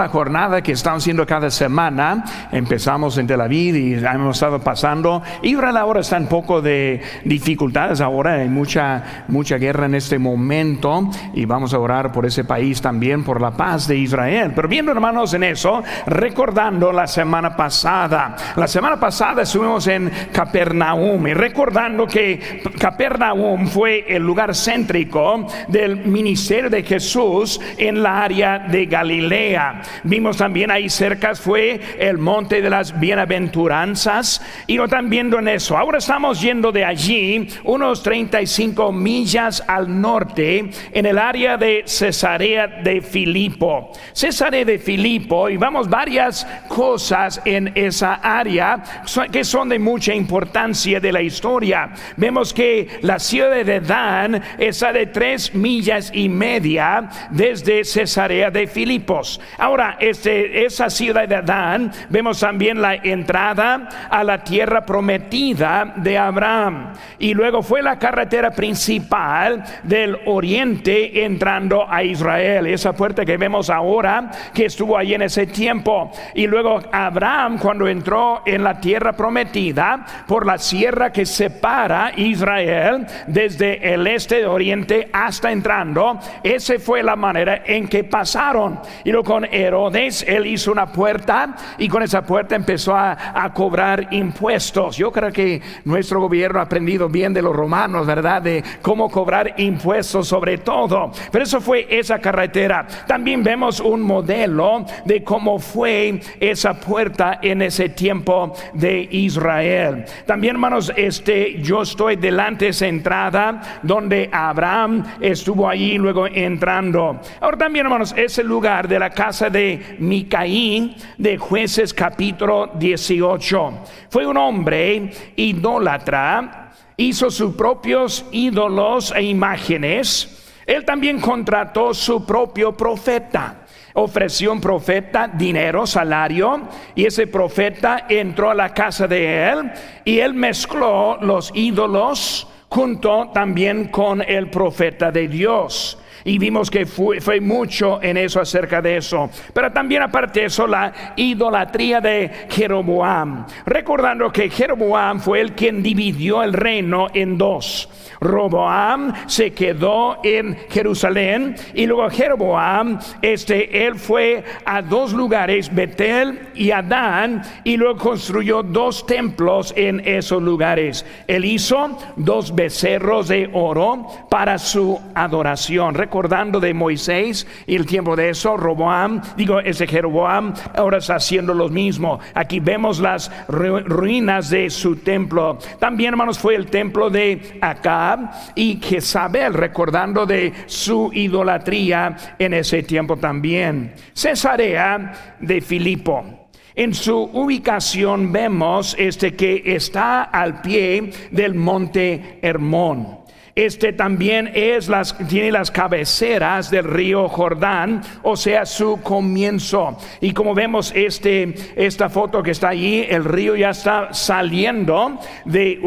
la jornada que estamos haciendo cada semana. Empezamos en Tel Aviv y hemos estado pasando. Israel ahora está en poco de dificultades. Ahora hay mucha, mucha guerra en este momento y vamos a orar por ese país también, por la paz de Israel. Pero viendo hermanos en eso, recordando la semana pasada. La semana pasada estuvimos en Capernaum y recordando que Capernaum fue el lugar céntrico del ministerio de Jesús en la área de Galilea. Vimos también ahí cerca fue el monte de las bienaventuranzas y no están viendo en eso. Ahora estamos yendo de allí unos 35 millas al norte en el área de Cesarea de Filipo. Cesarea de Filipo y vamos varias cosas en esa área que son de mucha importancia de la historia. Vemos que la ciudad de Dan está de tres millas y media desde Cesarea de Filipos. Ahora esa ciudad de Adán, vemos también la entrada a la tierra prometida de Abraham. Y luego fue la carretera principal del oriente entrando a Israel. Esa puerta que vemos ahora, que estuvo ahí en ese tiempo. Y luego Abraham, cuando entró en la tierra prometida, por la sierra que separa Israel desde el este de oriente hasta entrando, esa fue la manera en que pasaron. Y luego con Herodes, él hizo una puerta y con esa puerta empezó a, cobrar impuestos. Yo creo que nuestro gobierno ha aprendido bien de los romanos, ¿verdad? De cómo cobrar impuestos sobre todo. Pero eso fue esa carretera. También vemos un modelo de cómo fue esa puerta en ese tiempo de Israel. También, hermanos, este, yo estoy delante de esa entrada donde Abraham estuvo allí luego entrando. Ahora también, hermanos, ese lugar de la casa de Micaín de jueces capítulo 18. Fue un hombre idólatra, hizo sus propios ídolos e imágenes. Él también contrató su propio profeta ofreció un profeta dinero, salario, y ese profeta entró a la casa de él y él mezcló los ídolos junto también con el profeta de Dios. Y vimos que fue, fue, mucho en eso acerca de eso. Pero también aparte de eso, la idolatría de Jeroboam. Recordando que Jeroboam fue el quien dividió el reino en dos. Roboam se quedó en Jerusalén y luego Jeroboam, este, él fue a dos lugares, Betel y Adán, y luego construyó dos templos en esos lugares. Él hizo dos becerros de oro para su adoración recordando de Moisés y el tiempo de eso, Roboam, digo, ese Jeroboam ahora está haciendo lo mismo. Aquí vemos las ruinas de su templo. También, hermanos, fue el templo de Acab y Jezabel, recordando de su idolatría en ese tiempo también. Cesarea de Filipo. En su ubicación vemos este que está al pie del monte Hermón. Este también es las, tiene las cabeceras del río Jordán, o sea, su comienzo. Y como vemos este, esta foto que está allí, el río ya está saliendo de,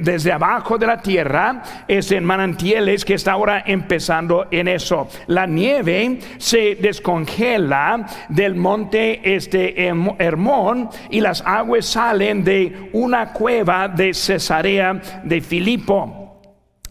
desde abajo de la tierra, es en manantiales que está ahora empezando en eso. La nieve se descongela del monte este Hermón y las aguas salen de una cueva de Cesarea de Filipo.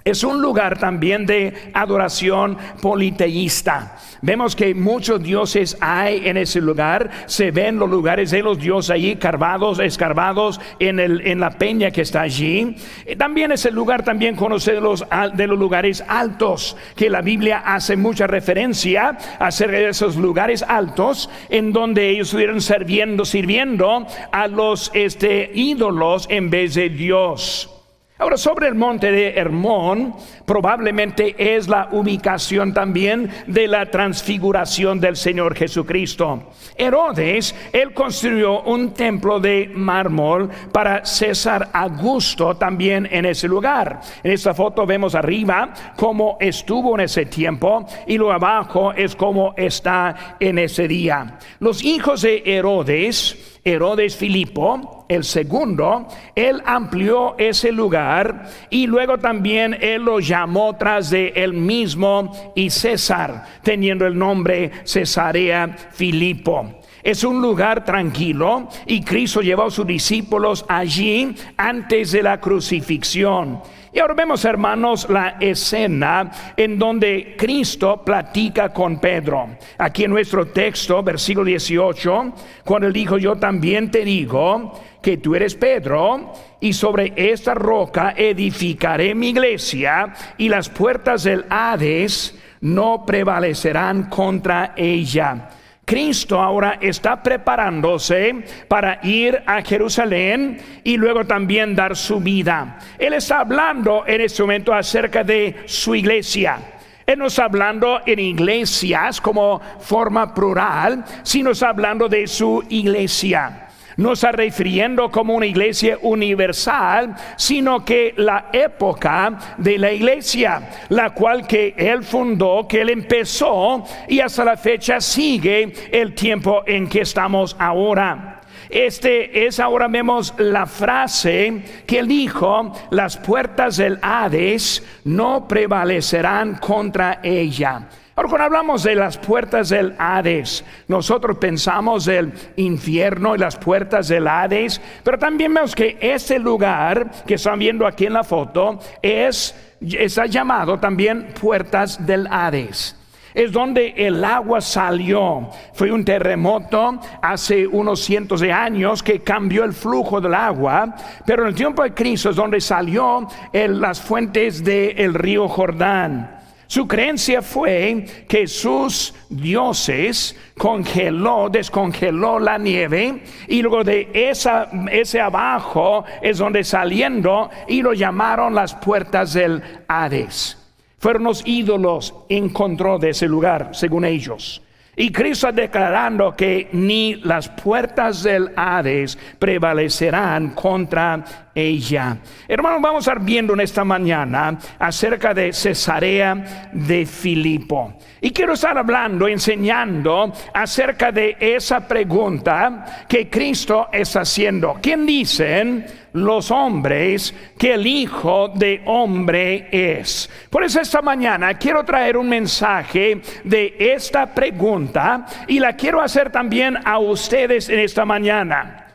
Es un lugar también de adoración politeísta. Vemos que muchos dioses hay en ese lugar. Se ven los lugares de los dioses allí, carvados, escarbados en, el, en la peña que está allí. Eh, también es el lugar también conocido de los, de los lugares altos, que la Biblia hace mucha referencia acerca de esos lugares altos, en donde ellos estuvieron sirviendo, sirviendo a los este, ídolos en vez de Dios. Ahora, sobre el monte de Hermón, probablemente es la ubicación también de la transfiguración del Señor Jesucristo. Herodes, él construyó un templo de mármol para César Augusto también en ese lugar. En esta foto vemos arriba cómo estuvo en ese tiempo y lo abajo es cómo está en ese día. Los hijos de Herodes, Herodes Filipo, el segundo, él amplió ese lugar y luego también él lo llamó tras de él mismo y César, teniendo el nombre Cesarea Filipo. Es un lugar tranquilo y Cristo llevó a sus discípulos allí antes de la crucifixión. Y ahora vemos, hermanos, la escena en donde Cristo platica con Pedro. Aquí en nuestro texto, versículo 18, cuando él dijo, yo también te digo que tú eres Pedro, y sobre esta roca edificaré mi iglesia, y las puertas del Hades no prevalecerán contra ella. Cristo ahora está preparándose para ir a Jerusalén y luego también dar su vida. Él está hablando en este momento acerca de su iglesia. Él no está hablando en iglesias como forma plural, sino está hablando de su iglesia no está refiriendo como una iglesia universal, sino que la época de la iglesia, la cual que él fundó, que él empezó y hasta la fecha sigue el tiempo en que estamos ahora. Este es ahora vemos la frase que él dijo, las puertas del Hades no prevalecerán contra ella. Ahora, cuando hablamos de las puertas del Hades, nosotros pensamos del infierno y las puertas del Hades, pero también vemos que ese lugar que están viendo aquí en la foto es está llamado también puertas del Hades es donde el agua salió. Fue un terremoto hace unos cientos de años que cambió el flujo del agua, pero en el tiempo de Cristo es donde salió las fuentes del río Jordán. Su creencia fue que sus dioses congeló, descongeló la nieve y luego de esa, ese abajo es donde saliendo y lo llamaron las puertas del Hades. Fueron los ídolos en control de ese lugar, según ellos. Y Cristo declarando que ni las puertas del Hades prevalecerán contra ella. Hermanos, vamos a estar viendo en esta mañana acerca de Cesarea de Filipo. Y quiero estar hablando, enseñando acerca de esa pregunta que Cristo está haciendo. ¿Quién dicen los hombres que el Hijo de Hombre es? Por eso esta mañana quiero traer un mensaje de esta pregunta y la quiero hacer también a ustedes en esta mañana.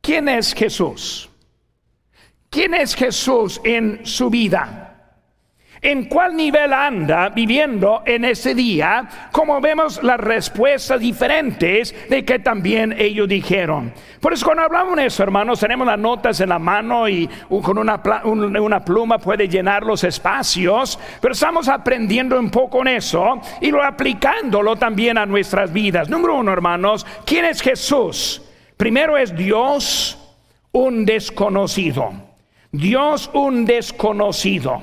¿Quién es Jesús? ¿Quién es Jesús en su vida? ¿En cuál nivel anda viviendo en ese día? Como vemos las respuestas diferentes de que también ellos dijeron. Por eso cuando hablamos de eso, hermanos, tenemos las notas en la mano y con una, una pluma puede llenar los espacios, pero estamos aprendiendo un poco en eso y lo aplicándolo también a nuestras vidas. Número uno, hermanos, ¿quién es Jesús? Primero es Dios, un desconocido. Dios un desconocido,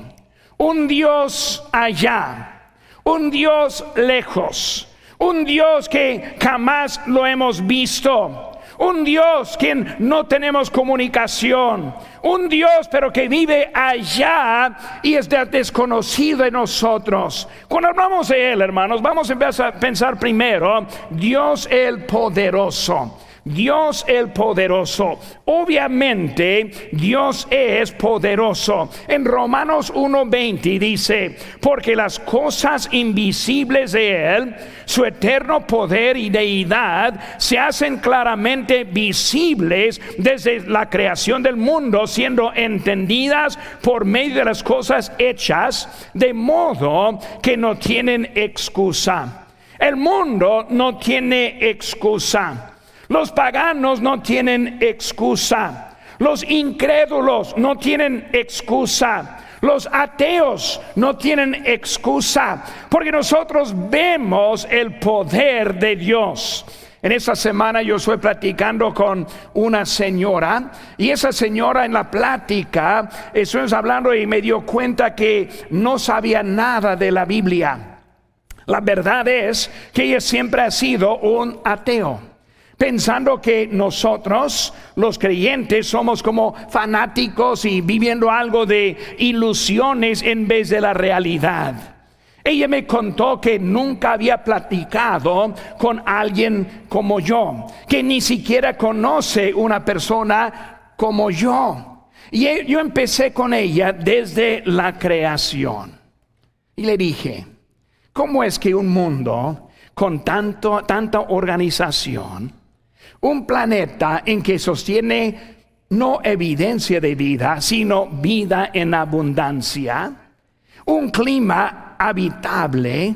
un Dios allá, un Dios lejos, un Dios que jamás lo hemos visto, un Dios quien no tenemos comunicación, un Dios pero que vive allá y es desconocido de nosotros. Cuando hablamos de Él, hermanos, vamos a empezar a pensar primero, Dios el poderoso. Dios el poderoso. Obviamente Dios es poderoso. En Romanos 1:20 dice, porque las cosas invisibles de Él, su eterno poder y deidad, se hacen claramente visibles desde la creación del mundo, siendo entendidas por medio de las cosas hechas, de modo que no tienen excusa. El mundo no tiene excusa. Los paganos no tienen excusa. Los incrédulos no tienen excusa. Los ateos no tienen excusa. Porque nosotros vemos el poder de Dios. En esa semana yo estoy platicando con una señora y esa señora en la plática estuvimos hablando y me dio cuenta que no sabía nada de la Biblia. La verdad es que ella siempre ha sido un ateo pensando que nosotros, los creyentes, somos como fanáticos y viviendo algo de ilusiones en vez de la realidad. Ella me contó que nunca había platicado con alguien como yo, que ni siquiera conoce una persona como yo. Y e, yo empecé con ella desde la creación. Y le dije, ¿cómo es que un mundo con tanto, tanta organización, un planeta en que sostiene no evidencia de vida, sino vida en abundancia, un clima habitable,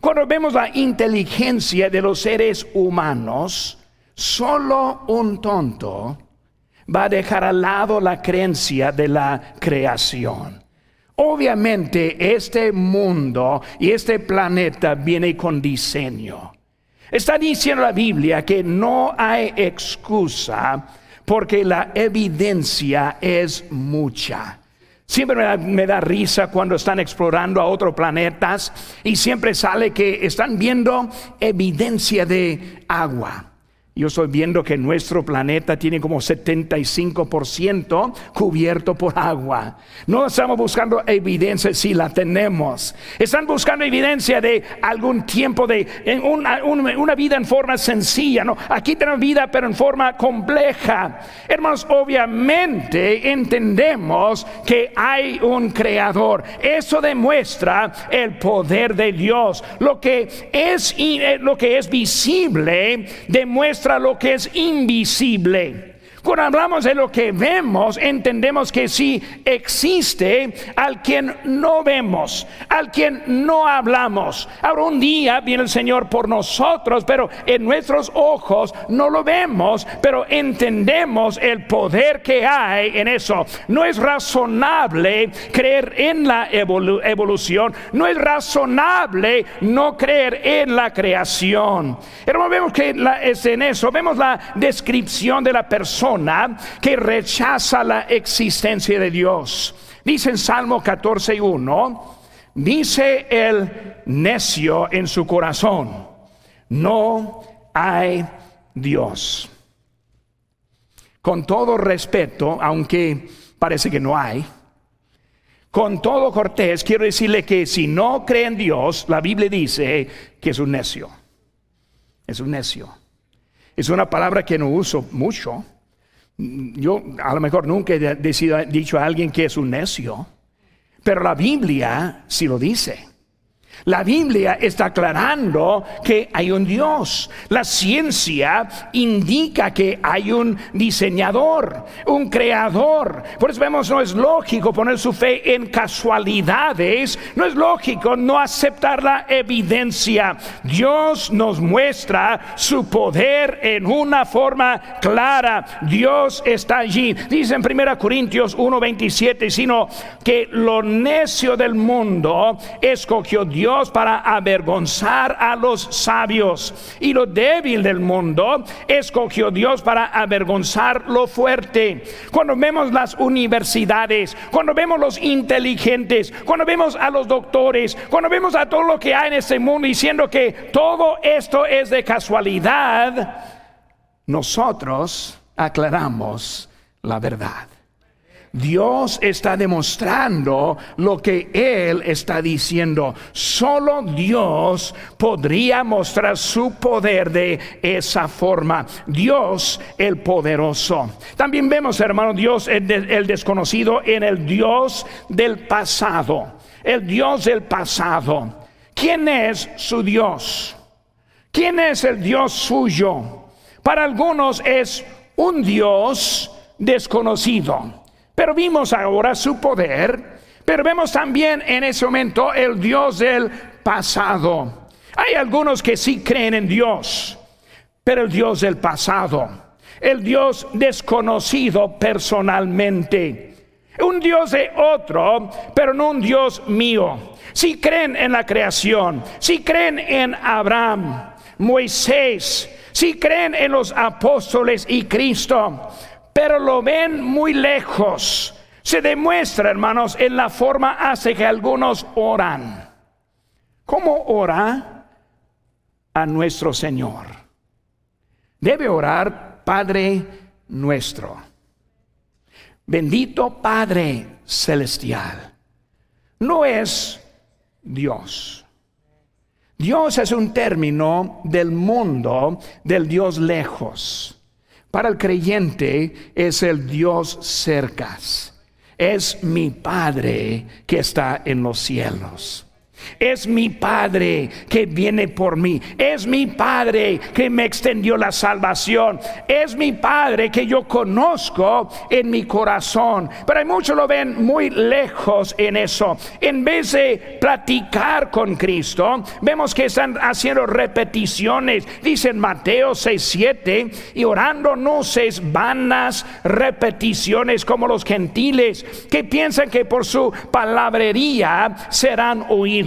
cuando vemos la inteligencia de los seres humanos, solo un tonto va a dejar al lado la creencia de la creación. Obviamente este mundo y este planeta viene con diseño. Está diciendo la Biblia que no hay excusa porque la evidencia es mucha. Siempre me da, risa cuando están explorando a otros planetas y siempre sale que están viendo evidencia de agua. Yo estoy viendo que nuestro planeta tiene como 75% cubierto por agua. No estamos buscando evidencia si la tenemos. Están buscando evidencia de algún tiempo de una, una, vida en forma sencilla. ¿no? Aquí tenemos vida pero en forma compleja. Hermanos, obviamente entendemos que hay un creador. Eso demuestra el poder de Dios. Lo que es, eh, lo que es visible demuestra lo que es invisible. Cuando hablamos de lo que vemos, entendemos que sí existe al quien no vemos, al quien no hablamos. Ahora un día viene el Señor por nosotros, pero en nuestros ojos no lo vemos, pero entendemos el poder que hay en eso. No es razonable creer en la evolución, no es razonable no creer en la creación. Hermano, vemos que es en eso, vemos la descripción de la persona que rechaza la existencia de Dios. Dice en Salmo 14.1, dice el necio en su corazón, no hay Dios. Con todo respeto, aunque parece que no hay, con todo cortés, quiero decirle que si no cree en Dios, la Biblia dice que es un necio. Es un necio. Es una palabra que no uso mucho yo a lo mejor nunca he dicho a alguien que es un necio, pero la Biblia sí lo dice. La Biblia está aclarando que hay un Dios. La ciencia indica que hay un diseñador, un creador. Por eso vemos, no es lógico poner su fe en casualidades, no es lógico no aceptar la evidencia. Dios nos muestra su poder en una forma clara. Dios está allí. Dice en 1 Corintios 1:27, sino que lo necio del mundo escogió Dios para avergonzar a los sabios y lo débil del mundo escogió Dios para avergonzar lo fuerte. Cuando vemos las universidades, cuando vemos los inteligentes, cuando vemos a los doctores, cuando vemos a todo lo que hay en este mundo diciendo que todo esto es de casualidad, nosotros aclaramos la verdad. Dios está demostrando lo que Él está diciendo. Solo Dios podría mostrar su poder de esa forma. Dios el poderoso. También vemos, hermano, Dios el, desconocido en el Dios del pasado. El Dios del pasado. ¿Quién es su Dios? ¿Quién es el Dios suyo? Para algunos es un Dios desconocido. Pero vimos ahora su poder, pero vemos también en ese momento el Dios del pasado. Hay algunos que sí creen en Dios, pero el Dios del pasado, el Dios desconocido personalmente. Un Dios de otro, pero no un Dios mío. Si creen en la creación, si creen en Abraham, Moisés, si creen en los apóstoles y Cristo, pero lo ven muy lejos. Se demuestra, hermanos, en la forma hace que algunos oran. ¿Cómo ora a nuestro Señor? Debe orar Padre nuestro. Bendito Padre celestial. No es Dios. Dios es un término del mundo, del Dios lejos. Para el creyente es el Dios cercas. Es mi Padre que está en los cielos. Es mi Padre que viene por mí. Es mi Padre que me extendió la salvación. Es mi Padre que yo conozco en mi corazón. Pero hay muchos lo ven muy lejos en eso. En vez de platicar con Cristo, vemos que están haciendo repeticiones. Dicen Mateo 6, 7, y orando no seis vanas repeticiones como los gentiles que piensan que por su palabrería serán oídos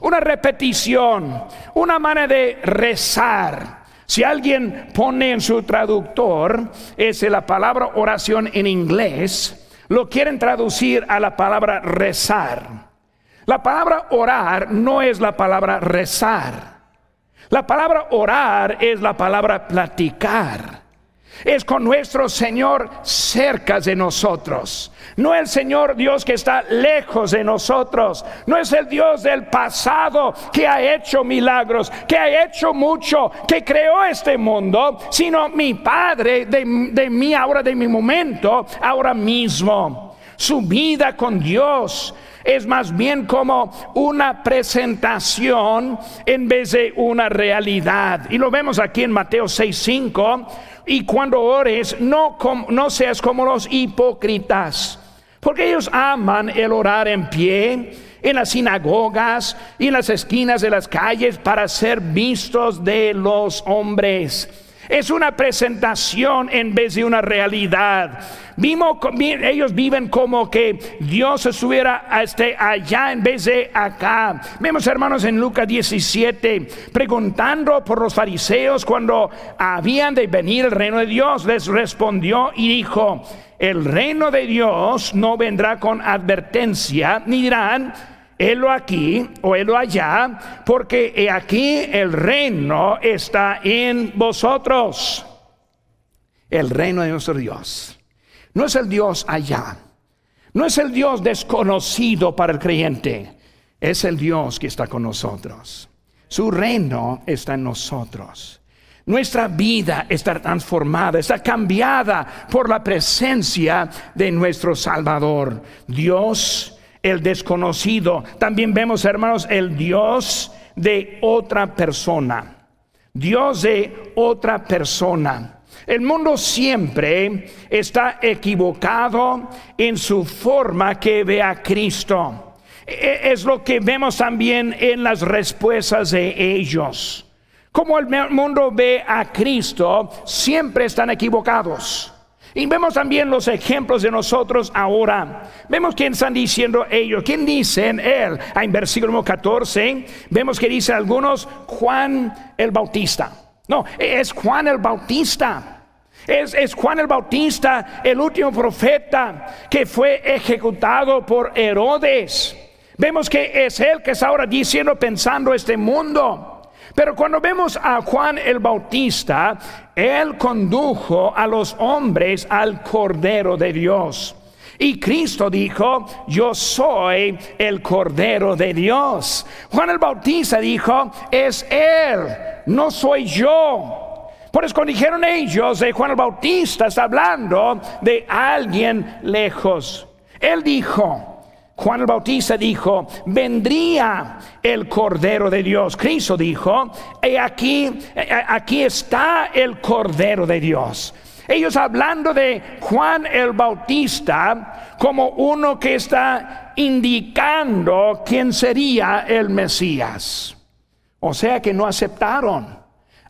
una repetición, una manera de rezar. Si alguien pone en su traductor, es la palabra oración en inglés, lo quieren traducir a la palabra rezar. La palabra orar no es la palabra rezar. La palabra orar es la palabra platicar es con nuestro Señor cerca de nosotros. No el Señor Dios que está lejos de nosotros. No es el Dios del pasado que ha hecho milagros, que ha hecho mucho, que creó este mundo, sino mi Padre de, de mí ahora, de mi momento, ahora mismo. Su vida con Dios es más bien como una presentación en vez de una realidad. Y lo vemos aquí en Mateo 6:5. Y cuando ores, no, no seas como los hipócritas, porque ellos aman el orar en pie en las sinagogas y en las esquinas de las calles para ser vistos de los hombres. Es una presentación en vez de una realidad. Vimos, ellos viven como que Dios estuviera este, allá en vez de acá. Vemos hermanos en Lucas 17 preguntando por los fariseos cuando habían de venir el reino de Dios. Les respondió y dijo, el reino de Dios no vendrá con advertencia, ni dirán, helo aquí o helo allá, porque aquí el reino está en vosotros. El reino de nuestro Dios. No es el Dios allá. No es el Dios desconocido para el creyente. Es el Dios que está con nosotros. Su reino está en nosotros. Nuestra vida está transformada, está cambiada por la presencia de nuestro Salvador. Dios el desconocido. También vemos, hermanos, el Dios de otra persona. Dios de otra persona. El mundo siempre está equivocado en su forma que ve a Cristo. E, es lo que vemos también en las respuestas de ellos. Como el mundo ve a Cristo, siempre están equivocados. Y vemos también los ejemplos de nosotros ahora. Vemos quién están diciendo ellos. ¿Quién dicen él? Ah, en versículo 14 vemos que dice algunos Juan el Bautista. No, es Juan el Bautista. Es, es, Juan el Bautista, el último profeta que fue ejecutado por Herodes. Vemos que es él que está ahora diciendo, pensando este mundo. Pero cuando vemos a Juan el Bautista, él condujo a los hombres al Cordero de Dios. Y Cristo dijo, yo soy el Cordero de Dios. Juan el Bautista dijo, es Él, no soy yo. Por eso cuando dijeron ellos, de Juan el Bautista está hablando de alguien lejos. Él dijo, Juan el Bautista dijo, vendría el Cordero de Dios. Cristo dijo, y aquí, aquí está el Cordero de Dios. Ellos hablando de Juan el Bautista como uno que está indicando quién sería el Mesías. O sea que no aceptaron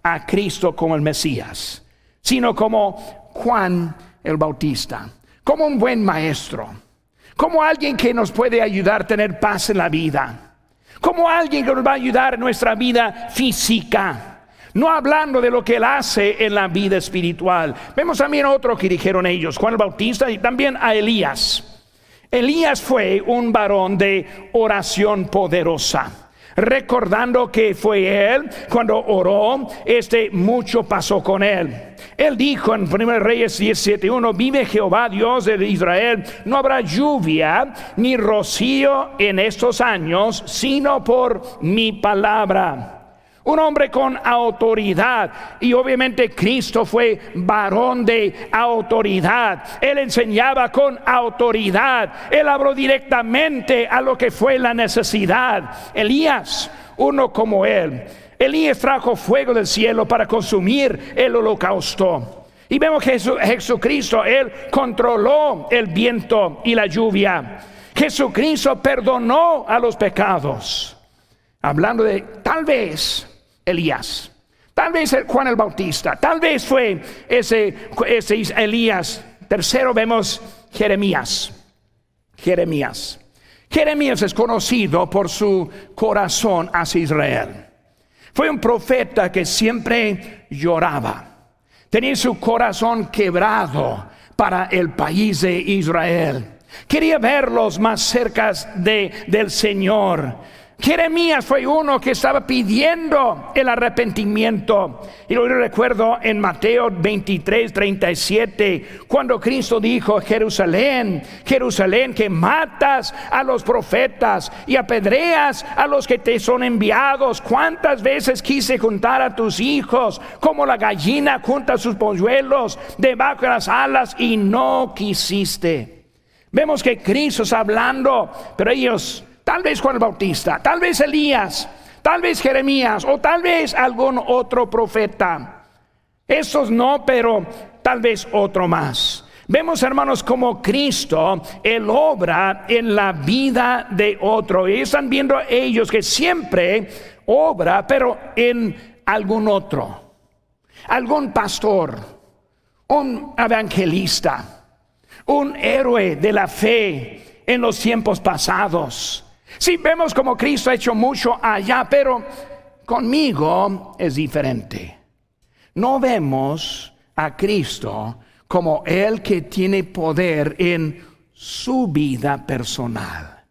a Cristo como el Mesías, sino como Juan el Bautista, como un buen maestro como alguien que nos puede ayudar a tener paz en la vida, como alguien que nos va a ayudar en nuestra vida física. No hablando de lo que él hace en la vida espiritual. Vemos también otro que dijeron ellos, Juan el Bautista y también a Elías. Elías fue un varón de oración poderosa. Recordando que fue él cuando oró, este mucho pasó con él. Él dijo en 1 Reyes 17:1, vive Jehová Dios de Israel, no habrá lluvia ni rocío en estos años, sino por mi palabra. Un hombre con autoridad. Y obviamente Cristo fue varón de autoridad. Él enseñaba con autoridad. Él habló directamente a lo que fue la necesidad. Elías, uno como él. Elías trajo fuego del cielo para consumir el holocausto. Y vemos que Jesucristo, Él controló el viento y la lluvia. Jesucristo perdonó a los pecados. Hablando de tal vez Elías. Tal vez Juan el Bautista, tal vez fue ese, ese Elías. Tercero vemos Jeremías. Jeremías. Jeremías es conocido por su corazón hacia Israel. Fue un profeta que siempre lloraba. Tenía su corazón quebrado para el país de Israel. Quería verlos más cerca de, del Señor. Jeremías fue uno que estaba pidiendo el arrepentimiento. Y lo recuerdo en Mateo 23, 37, cuando Cristo dijo, Jerusalén, Jerusalén, que matas a los profetas y apedreas a los que te son enviados. ¿Cuántas veces quise juntar a tus hijos como la gallina junta sus polluelos debajo de las alas y no quisiste? Vemos que Cristo está hablando, pero ellos tal vez Juan Bautista, tal vez Elías, tal vez Jeremías o tal vez algún otro profeta. Esos no, pero tal vez otro más. Vemos, hermanos, como Cristo, Él obra en la vida de otro. Y están viendo ellos que siempre obra, pero en algún otro. Algún pastor, un evangelista, un héroe de la fe en los tiempos pasados. Sí, vemos como Cristo ha hecho mucho allá, pero conmigo es diferente. No vemos a Cristo como el que tiene poder en su vida personal,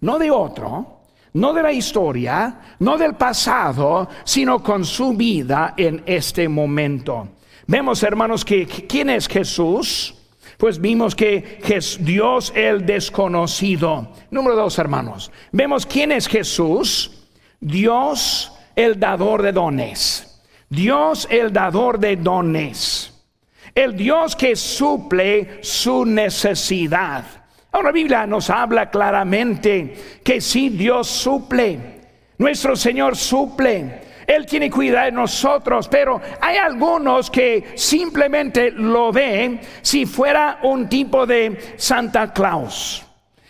no de otro, no de la historia, no del pasado, sino con su vida en este momento. Vemos, hermanos, que quién es Jesús pues vimos que Dios el desconocido. Número dos, hermanos. Vemos quién es Jesús. Dios el dador de dones. Dios el dador de dones. El Dios que suple su necesidad. Ahora la Biblia nos habla claramente que si Dios suple, nuestro Señor suple. Él tiene cuidado de nosotros, pero hay algunos que simplemente lo ven si fuera un tipo de Santa Claus.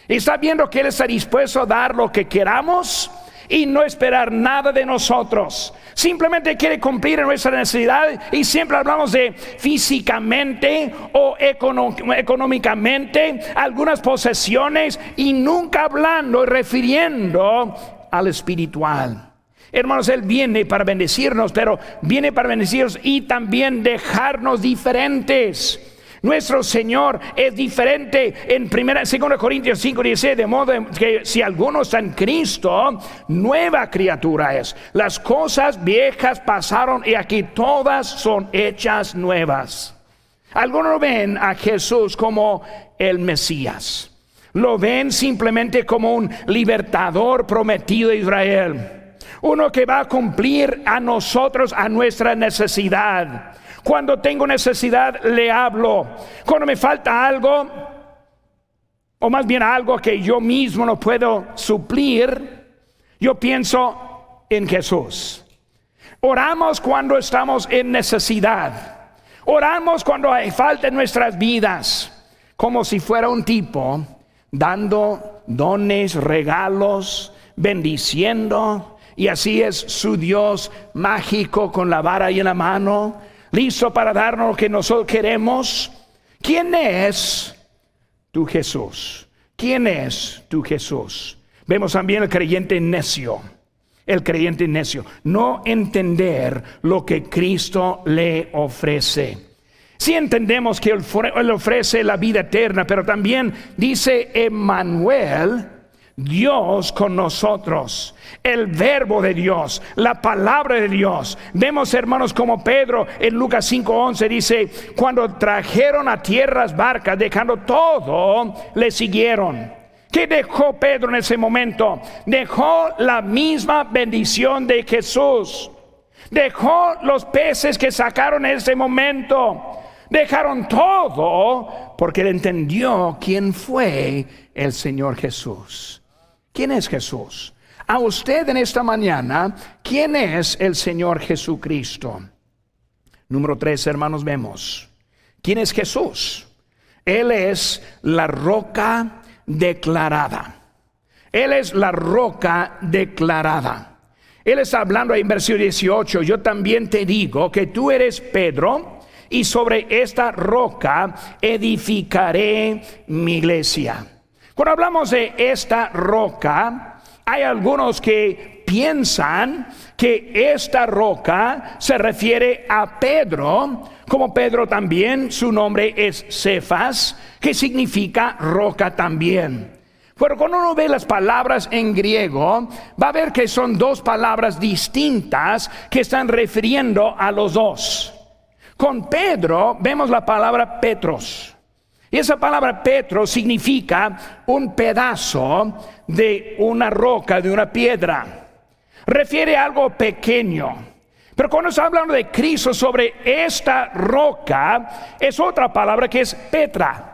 Está viendo que Él está dispuesto a dar lo que queramos y no esperar nada de nosotros. Simplemente quiere cumplir nuestra necesidad y siempre hablamos de físicamente o económicamente algunas posesiones y nunca hablando y refiriendo al espiritual. Hermanos, Él viene para bendecirnos, pero viene para bendecirnos y también dejarnos diferentes. Nuestro Señor es diferente en 2 Corintios 5, 16, de modo que si alguno está en Cristo, nueva criatura es. Las cosas viejas pasaron y aquí todas son hechas nuevas. Algunos ven a Jesús como el Mesías. Lo ven simplemente como un libertador prometido de Israel uno que va a cumplir a nosotros, a nuestra necesidad. Cuando tengo necesidad, le hablo. Cuando me falta algo, o más bien algo que yo mismo no puedo suplir, yo pienso en Jesús. Oramos cuando estamos en necesidad. Oramos cuando hay falta en nuestras vidas, como si fuera un tipo dando dones, regalos, bendiciendo, y así es su Dios mágico con la vara y en la mano, listo para darnos lo que nosotros queremos. ¿Quién es tu Jesús? ¿Quién es tu Jesús? Vemos también el creyente necio. El creyente necio. No entender lo que Cristo le ofrece. Si entendemos que Él ofrece la vida eterna, pero también dice Emmanuel, Dios con nosotros, el verbo de Dios, la palabra de Dios. Vemos hermanos como Pedro en Lucas 5:11 dice, cuando trajeron a tierras barcas, dejando todo, le siguieron. ¿Qué dejó Pedro en ese momento? Dejó la misma bendición de Jesús. Dejó los peces que sacaron en ese momento. Dejaron todo porque entendió quién fue el Señor Jesús. ¿Quién es Jesús? A usted en esta mañana, ¿quién es el Señor Jesucristo? Número tres, hermanos, vemos. ¿Quién es Jesús? Él es la roca declarada. Él es la roca declarada. Él está hablando en versículo 18, yo también te digo que tú eres Pedro y sobre esta roca edificaré mi iglesia cuando hablamos de esta roca, hay algunos que piensan que esta roca se refiere a Pedro, como Pedro también, su nombre es Cefas, que significa roca también. Pero cuando uno ve las palabras en griego, va a ver que son dos palabras distintas que están refiriendo a los dos. Con Pedro vemos la palabra Petros. Y esa palabra Petro significa un pedazo de una roca, de una piedra. Refiere a algo pequeño. Pero cuando se habla de Cristo sobre esta roca, es otra palabra que es Petra.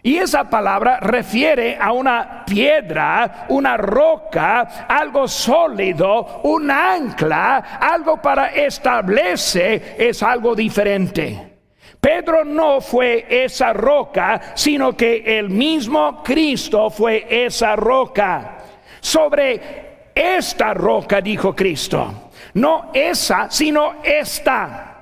Y esa palabra refiere a una piedra, una roca, algo sólido, un ancla, algo para establecer, es algo diferente. Pedro no fue esa roca, sino que el mismo Cristo fue esa roca. Sobre esta roca, dijo Cristo. No esa, sino esta.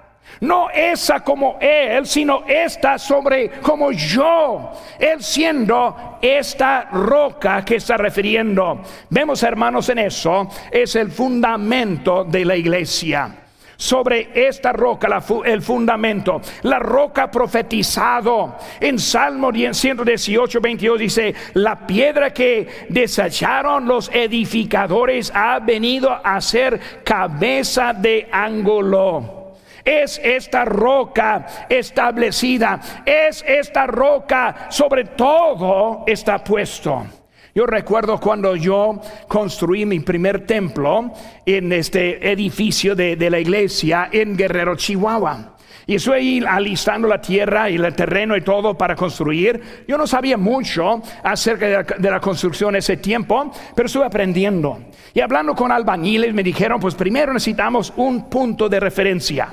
No esa como Él, sino esta sobre como yo. Él siendo esta roca que está refiriendo. Vemos hermanos en eso, es el fundamento de la iglesia sobre esta roca, el fundamento, la roca profetizado. En Salmo 118, 22 dice, la piedra que desecharon los edificadores ha venido a ser cabeza de ángulo. Es esta roca establecida, es esta roca sobre todo está puesto. Yo recuerdo cuando yo construí mi primer templo en este edificio de, la iglesia en Guerrero, Chihuahua. Y estoy alistando la tierra y el terreno y todo para construir. Yo no sabía mucho acerca de la, de la, construcción ese tiempo, pero estuve aprendiendo. Y hablando con albañiles me dijeron, pues primero necesitamos un punto de referencia.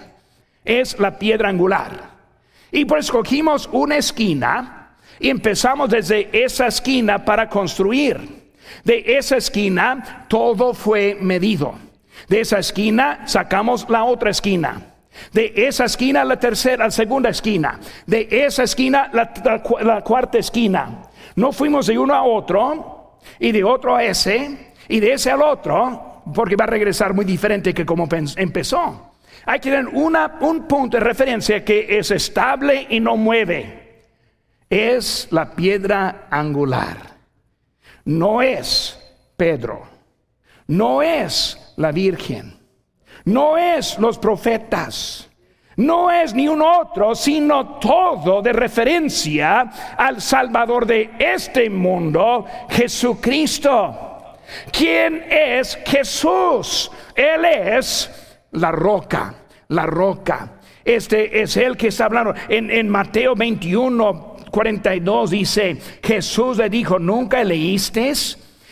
Es la piedra angular. Y pues escogimos una esquina y empezamos desde esa esquina para construir. De esa esquina todo fue medido. De esa esquina sacamos la otra esquina. De esa esquina la tercera, la segunda esquina. De esa esquina la, cuarta esquina. No fuimos de uno a otro y de otro a ese y de ese al otro porque va a regresar muy diferente que como empezó. Hay que tener una, un punto de referencia que es estable y no mueve es la piedra angular. No es Pedro. No es la Virgen. No es los profetas. No es ni un otro, sino todo de referencia al Salvador de este mundo, Jesucristo. ¿Quién es Jesús? Él es la roca, la roca. Este es el que está hablando en, en Mateo 21, 42 dice, Jesús le dijo, ¿nunca leíste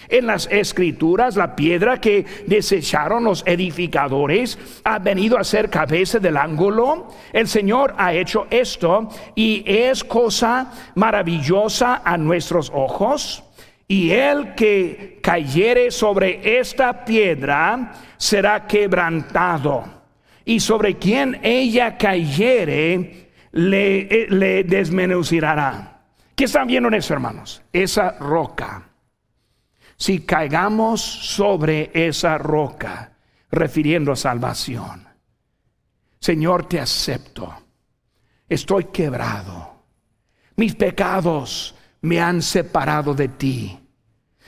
en las escrituras la piedra que desecharon los edificadores ha venido a ser cabeza del ángulo? El Señor ha hecho esto y es cosa maravillosa a nuestros ojos. Y el que cayere sobre esta piedra será quebrantado. Y sobre quien ella cayere, le, eh, le desmenuzará. ¿Qué están viendo en eso, hermanos? Esa roca. Si caigamos sobre esa roca, refiriendo a salvación. Señor, te acepto. Estoy quebrado. Mis pecados me han separado de ti.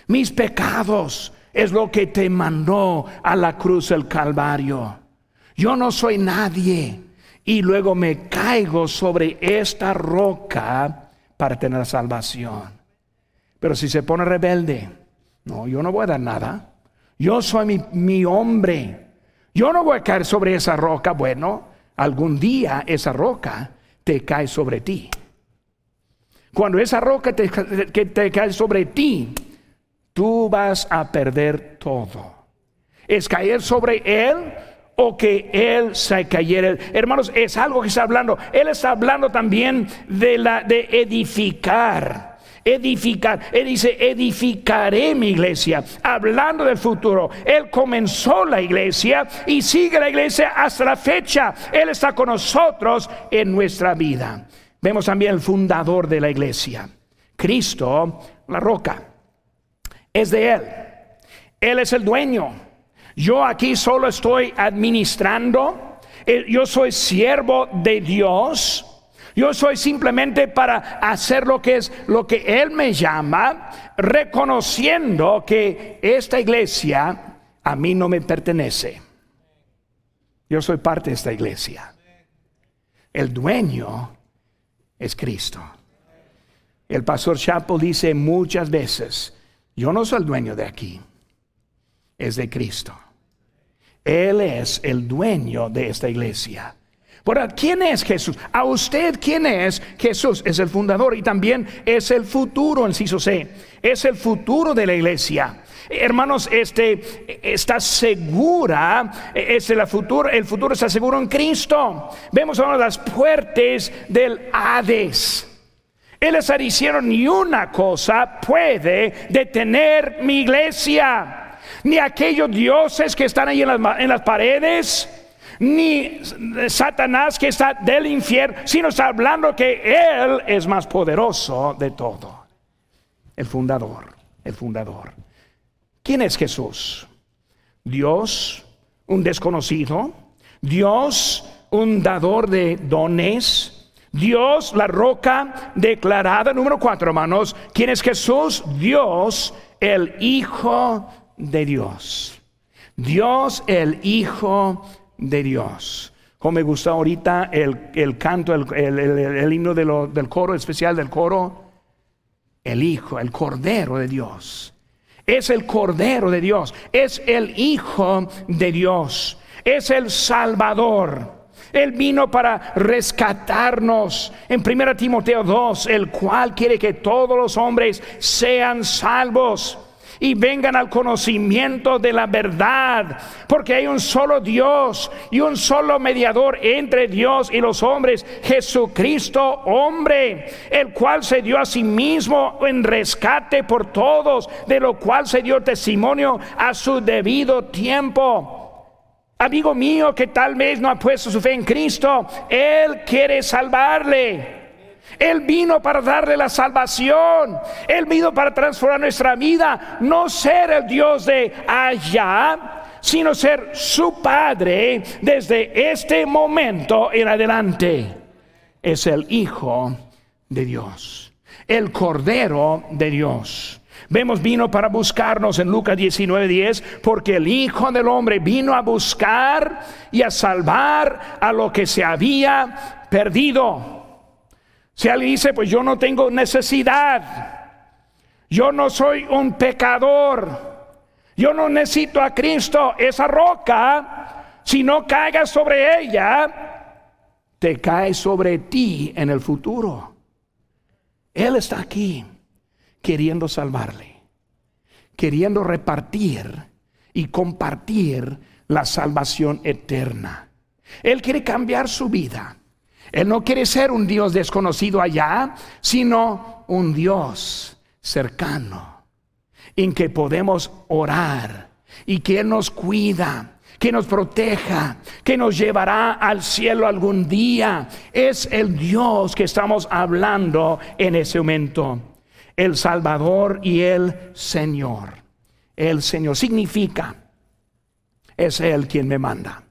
mis pecados es lo que te mandó a la cruz el Calvario. Yo no soy nadie y luego me caigo sobre esta roca para tener salvación. Pero si se pone rebelde, no, yo no voy a dar nada. Yo soy mi, hombre. Yo no voy a caer sobre esa roca. Bueno, algún día esa roca te cae sobre ti. Cuando esa roca te, que te cae sobre ti, tú vas a perder todo. Es caer sobre él o que él se cayera. Hermanos, es algo que está hablando. Él está hablando también de la de edificar. Edificar. Él dice, edificaré mi iglesia. Hablando del futuro. Él comenzó la iglesia y sigue la iglesia hasta la fecha. Él está con nosotros en nuestra vida. Vemos también el fundador de la iglesia. Cristo, la roca. Es de Él. Él es el dueño. Yo aquí solo estoy administrando. Yo soy siervo de Dios. Yo soy simplemente para hacer lo que es lo que Él me llama, reconociendo que esta iglesia a mí no me pertenece. Yo soy parte de esta iglesia. El dueño es Cristo. El pastor Chapo dice muchas veces, yo no soy el dueño de aquí, es de Cristo. Él es el dueño de esta iglesia. Pero ¿quién es Jesús? A usted, ¿quién es Jesús? Es el fundador y también es el futuro, inciso C. Es el futuro de la iglesia. Hermanos, este está segura, es el futuro, el futuro está seguro en Cristo. Vemos ahora las puertas del Hades. Él está diciendo ni una cosa puede detener mi iglesia, ni aquellos dioses que están ahí en las, en las paredes ni Satanás que está del infierno, sino está hablando que Él es más poderoso de todo. El fundador, el fundador. ¿Quién es Jesús? Dios, un desconocido. Dios, un dador de dones. Dios, la roca declarada. Número cuatro, hermanos. ¿Quién es Jesús? Dios, el Hijo de Dios. Dios, el Hijo de Dios. Como me gusta ahorita el, canto, el, himno del coro especial del coro. El Hijo, el Cordero de Dios. Es el Cordero de Dios. Es el Hijo de Dios. Es el Salvador. Él vino para rescatarnos. En 1 Timoteo 2, el cual quiere que todos los hombres sean salvos y vengan al conocimiento de la verdad, porque hay un solo Dios y un solo mediador entre Dios y los hombres, Jesucristo hombre, el cual se dio a sí mismo en rescate por todos, de lo cual se dio testimonio a su debido tiempo. Amigo mío que tal vez no ha puesto su fe en Cristo, Él quiere salvarle. Él vino para darle la salvación. Él vino para transformar nuestra vida. No ser el Dios de allá, sino ser su Padre desde este momento en adelante. Es el Hijo de Dios, el Cordero de Dios. Vemos vino para buscarnos en Lucas 19:10, porque el Hijo del Hombre vino a buscar y a salvar a lo que se había perdido. Si alguien dice, pues yo no tengo necesidad, yo no soy un pecador, yo no necesito a Cristo, esa roca, si no caigas sobre ella, te cae sobre ti en el futuro. Él está aquí queriendo salvarle, queriendo repartir y compartir la salvación eterna. Él quiere cambiar su vida. Él no quiere ser un Dios desconocido allá, sino un Dios cercano, en que podemos orar y que Él nos cuida, que nos proteja, que nos llevará al cielo algún día. Es el Dios que estamos hablando en ese momento. El Salvador y el Señor. El Señor significa, es Él quien me manda.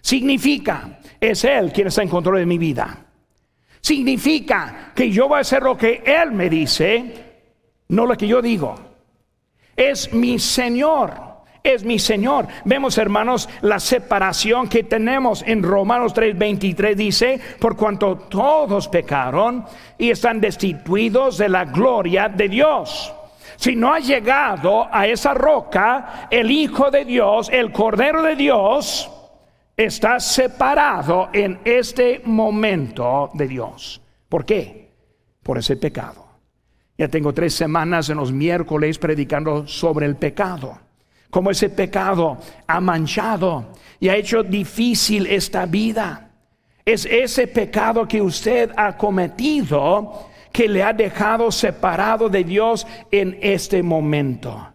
Significa, es Él quien está en control de mi vida. Significa que yo voy a hacer lo que Él me dice, no lo que yo digo. es mi Señor es mi Señor. Vemos, hermanos, la separación que tenemos en Romanos 3:23 dice, por cuanto todos pecaron y están destituidos de la gloria de Dios. Si no ha llegado a esa roca, el Hijo de Dios, el Cordero de Dios, está separado en este momento de Dios. ¿Por qué? Por ese pecado. Ya tengo tres semanas en los miércoles predicando sobre el pecado como ese pecado ha manchado y ha hecho difícil esta vida. Es ese pecado que usted ha cometido que le ha dejado separado de Dios en este momento.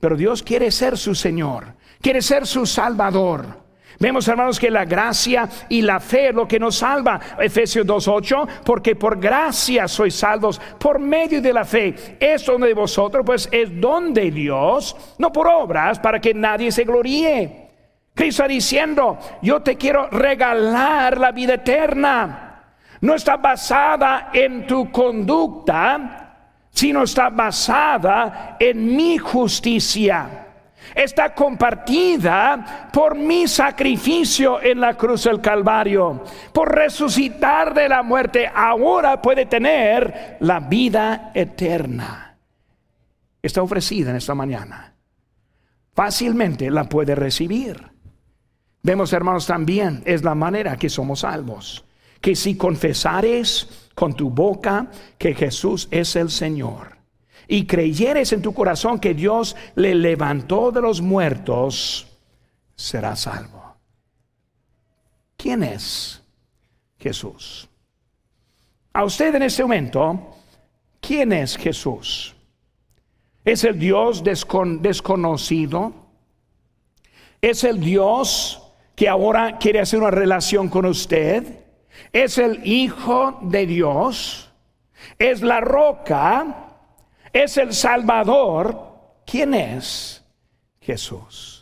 Pero Dios quiere ser su Señor, quiere ser su Salvador. Vemos, hermanos, que la gracia y la fe es lo que nos salva. Efesios 2.8, porque por gracia sois salvos por medio de la fe. Esto de vosotros, pues, es don de Dios, no por obras, para que nadie se gloríe. Cristo diciendo, yo te quiero regalar la vida eterna. No está basada en tu conducta, sino está basada en mi justicia está compartida por mi sacrificio en la cruz del Calvario. Por resucitar de la muerte, ahora puede tener la vida eterna. Está ofrecida en esta mañana. Fácilmente la puede recibir. Vemos, hermanos, también es la manera que somos salvos. Que si confesares con tu boca que Jesús es el Señor y creyeres en tu corazón que Dios le levantó de los muertos, serás salvo. ¿Quién es Jesús? A usted en este momento, ¿quién es Jesús? ¿Es el Dios desconocido? ¿Es el Dios que ahora quiere hacer una relación con usted? ¿Es el Hijo de Dios? ¿Es la roca? Es el Salvador, ¿quién es? Jesús.